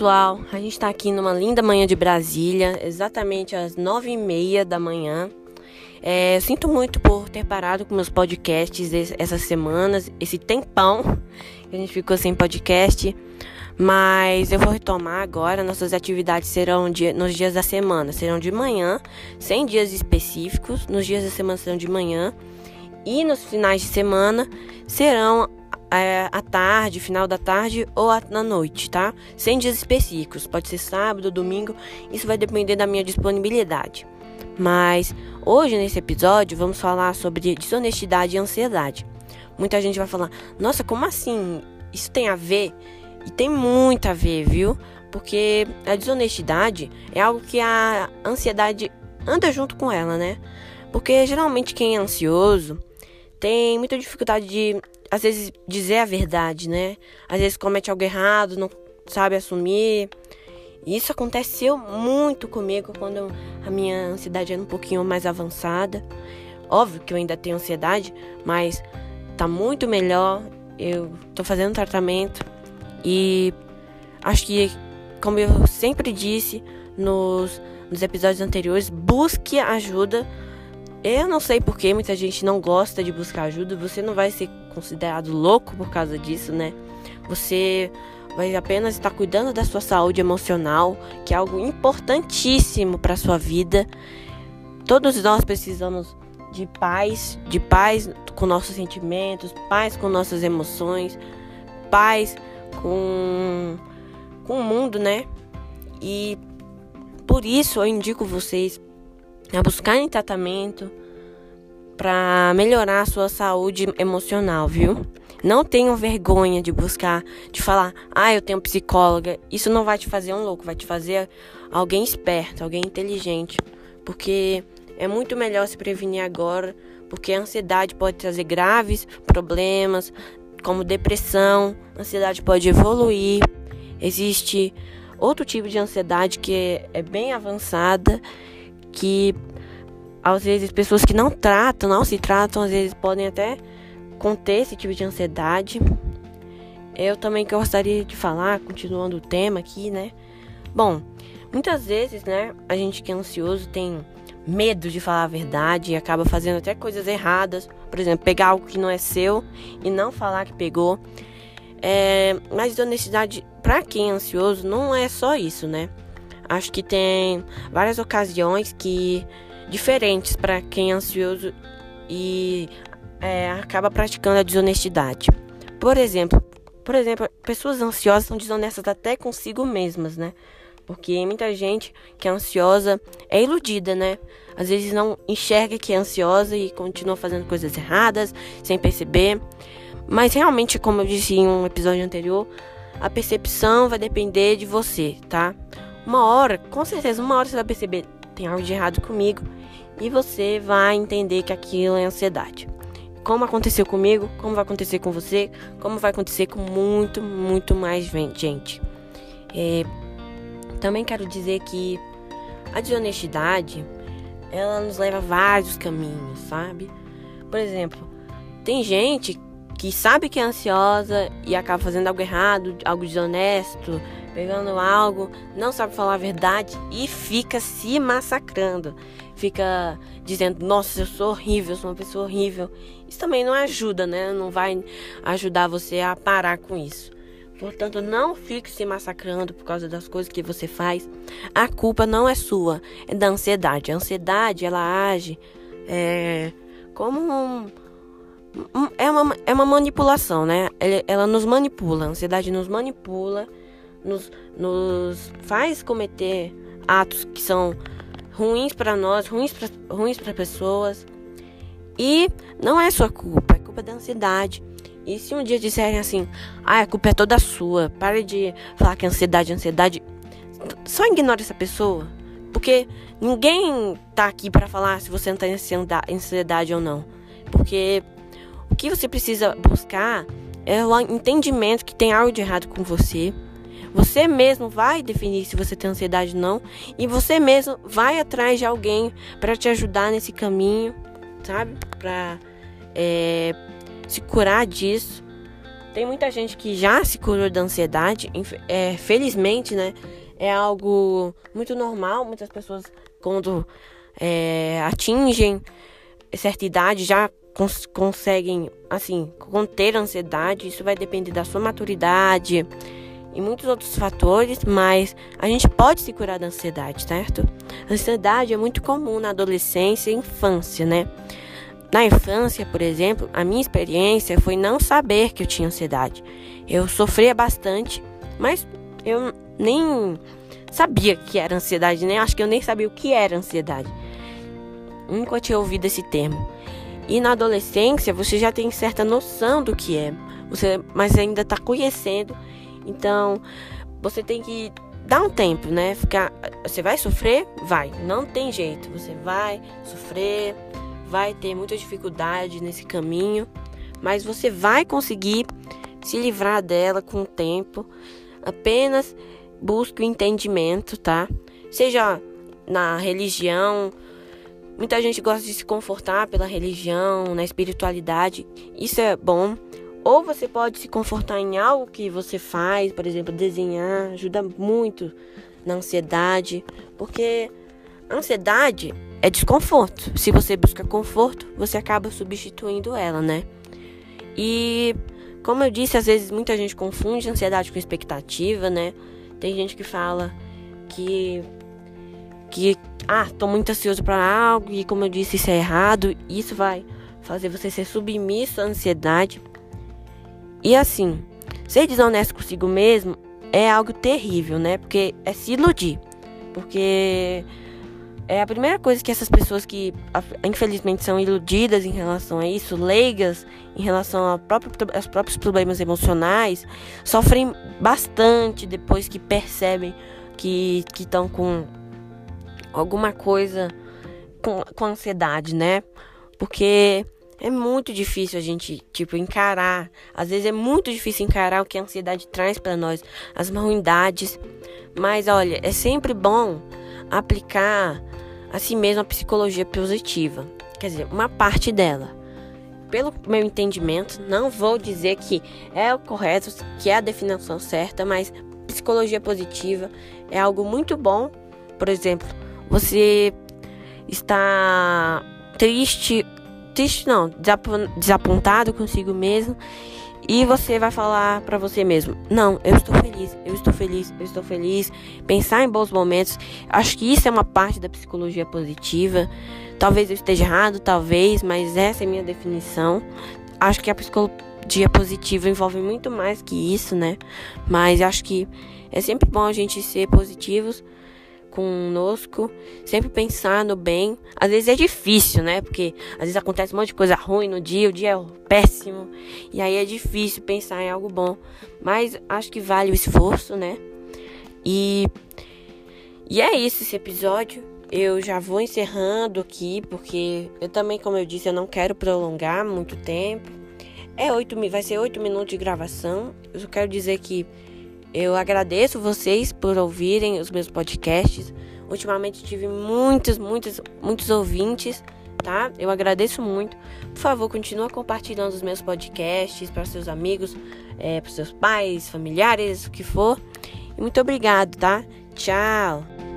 pessoal, a gente está aqui numa linda manhã de Brasília, exatamente às nove e meia da manhã. É, sinto muito por ter parado com meus podcasts essas semanas, esse tempão que a gente ficou sem podcast, mas eu vou retomar agora. Nossas atividades serão de, nos dias da semana, serão de manhã, sem dias específicos. Nos dias da semana serão de manhã e nos finais de semana serão à tarde, final da tarde ou na noite, tá? Sem dias específicos, pode ser sábado, domingo, isso vai depender da minha disponibilidade. Mas hoje nesse episódio vamos falar sobre desonestidade e ansiedade. Muita gente vai falar: "Nossa, como assim? Isso tem a ver?" E tem muito a ver, viu? Porque a desonestidade é algo que a ansiedade anda junto com ela, né? Porque geralmente quem é ansioso tem muita dificuldade de às vezes dizer a verdade, né? Às vezes comete algo errado, não sabe assumir. Isso aconteceu muito comigo quando a minha ansiedade era um pouquinho mais avançada. Óbvio que eu ainda tenho ansiedade, mas tá muito melhor. Eu tô fazendo tratamento e acho que, como eu sempre disse nos, nos episódios anteriores, busque ajuda eu não sei por que muita gente não gosta de buscar ajuda. Você não vai ser considerado louco por causa disso, né? Você vai apenas estar cuidando da sua saúde emocional, que é algo importantíssimo para sua vida. Todos nós precisamos de paz, de paz com nossos sentimentos, paz com nossas emoções, paz com com o mundo, né? E por isso eu indico vocês a buscarem tratamento para melhorar a sua saúde emocional, viu? Não tenham vergonha de buscar, de falar, ah, eu tenho psicóloga. Isso não vai te fazer um louco, vai te fazer alguém esperto, alguém inteligente. Porque é muito melhor se prevenir agora, porque a ansiedade pode trazer graves problemas, como depressão. A ansiedade pode evoluir. Existe outro tipo de ansiedade que é bem avançada que às vezes pessoas que não tratam, não se tratam, às vezes podem até conter esse tipo de ansiedade. Eu também gostaria de falar, continuando o tema aqui, né? Bom, muitas vezes, né, a gente que é ansioso tem medo de falar a verdade e acaba fazendo até coisas erradas. Por exemplo, pegar algo que não é seu e não falar que pegou. É, mas honestidade, para quem é ansioso, não é só isso, né? Acho que tem várias ocasiões que diferentes para quem é ansioso e é, acaba praticando a desonestidade. Por exemplo, por exemplo, pessoas ansiosas são desonestas até consigo mesmas, né? Porque muita gente que é ansiosa é iludida, né? Às vezes não enxerga que é ansiosa e continua fazendo coisas erradas sem perceber. Mas realmente, como eu disse em um episódio anterior, a percepção vai depender de você, tá? Uma hora, com certeza, uma hora você vai perceber tem algo de errado comigo e você vai entender que aquilo é ansiedade. Como aconteceu comigo, como vai acontecer com você, como vai acontecer com muito, muito mais gente. É, também quero dizer que a desonestidade ela nos leva a vários caminhos, sabe? Por exemplo, tem gente que sabe que é ansiosa e acaba fazendo algo errado, algo desonesto, pegando algo, não sabe falar a verdade e fica se massacrando. Fica dizendo, nossa, eu sou horrível, eu sou uma pessoa horrível. Isso também não ajuda, né? Não vai ajudar você a parar com isso. Portanto, não fique se massacrando por causa das coisas que você faz. A culpa não é sua, é da ansiedade. A ansiedade, ela age é, como um, um, é, uma, é uma manipulação, né? Ela, nos manipula, a ansiedade nos manipula nos, nos faz cometer atos que são ruins para nós, ruins para ruins para pessoas. E não é sua culpa, é culpa da ansiedade. E se um dia disserem assim, ah, a culpa é toda sua, pare de falar que é ansiedade ansiedade, só ignore essa pessoa. Porque ninguém tá aqui para falar se você não tá em ansiedade ou não. Porque o que você precisa buscar é o entendimento que tem algo de errado com você você mesmo vai definir se você tem ansiedade ou não. E você mesmo vai atrás de alguém para te ajudar nesse caminho, sabe? Para é, se curar disso. Tem muita gente que já se curou da ansiedade, é, felizmente, né? É algo muito normal. Muitas pessoas, quando é, atingem certa idade, já cons conseguem, assim, conter a ansiedade. Isso vai depender da sua maturidade e muitos outros fatores, mas a gente pode se curar da ansiedade, certo? A ansiedade é muito comum na adolescência e infância, né? Na infância, por exemplo, a minha experiência foi não saber que eu tinha ansiedade. Eu sofria bastante, mas eu nem sabia que era ansiedade, nem acho que eu nem sabia o que era ansiedade. Nunca tinha ouvido esse termo. E na adolescência você já tem certa noção do que é, você, mas ainda está conhecendo. Então você tem que dar um tempo, né? Ficar, você vai sofrer, vai, não tem jeito. Você vai sofrer, vai ter muita dificuldade nesse caminho, mas você vai conseguir se livrar dela com o tempo. Apenas busque o entendimento, tá? Seja na religião, muita gente gosta de se confortar pela religião, na espiritualidade, isso é bom. Ou você pode se confortar em algo que você faz, por exemplo, desenhar, ajuda muito na ansiedade, porque ansiedade é desconforto. Se você busca conforto, você acaba substituindo ela, né? E como eu disse, às vezes muita gente confunde ansiedade com expectativa, né? Tem gente que fala que que ah, tô muito ansioso para algo e como eu disse, isso é errado. Isso vai fazer você ser submisso à ansiedade. E assim, ser desonesto consigo mesmo é algo terrível, né? Porque é se iludir. Porque é a primeira coisa que essas pessoas que infelizmente são iludidas em relação a isso, leigas em relação ao próprio, aos próprios problemas emocionais, sofrem bastante depois que percebem que estão com alguma coisa com, com ansiedade, né? Porque é muito difícil a gente, tipo, encarar. Às vezes é muito difícil encarar o que a ansiedade traz para nós, as ruindades. Mas olha, é sempre bom aplicar a si mesmo a psicologia positiva. Quer dizer, uma parte dela. Pelo meu entendimento, não vou dizer que é o correto, que é a definição certa, mas psicologia positiva é algo muito bom. Por exemplo, você está triste, triste não, desapontado consigo mesmo e você vai falar para você mesmo: Não, eu estou feliz, eu estou feliz, eu estou feliz. Pensar em bons momentos. Acho que isso é uma parte da psicologia positiva. Talvez eu esteja errado, talvez, mas essa é minha definição. Acho que a psicologia positiva envolve muito mais que isso, né? Mas acho que é sempre bom a gente ser positivos conosco, sempre pensar no bem. Às vezes é difícil, né? Porque às vezes acontece um monte de coisa ruim no dia, o dia é péssimo, e aí é difícil pensar em algo bom. Mas acho que vale o esforço, né? E e é isso esse episódio. Eu já vou encerrando aqui, porque eu também, como eu disse, eu não quero prolongar muito tempo. É oito, vai ser oito minutos de gravação. Eu só quero dizer que eu agradeço vocês por ouvirem os meus podcasts. Ultimamente tive muitos, muitos, muitos ouvintes, tá? Eu agradeço muito. Por favor, continue compartilhando os meus podcasts para seus amigos, é, para seus pais, familiares, o que for. E muito obrigado, tá? Tchau!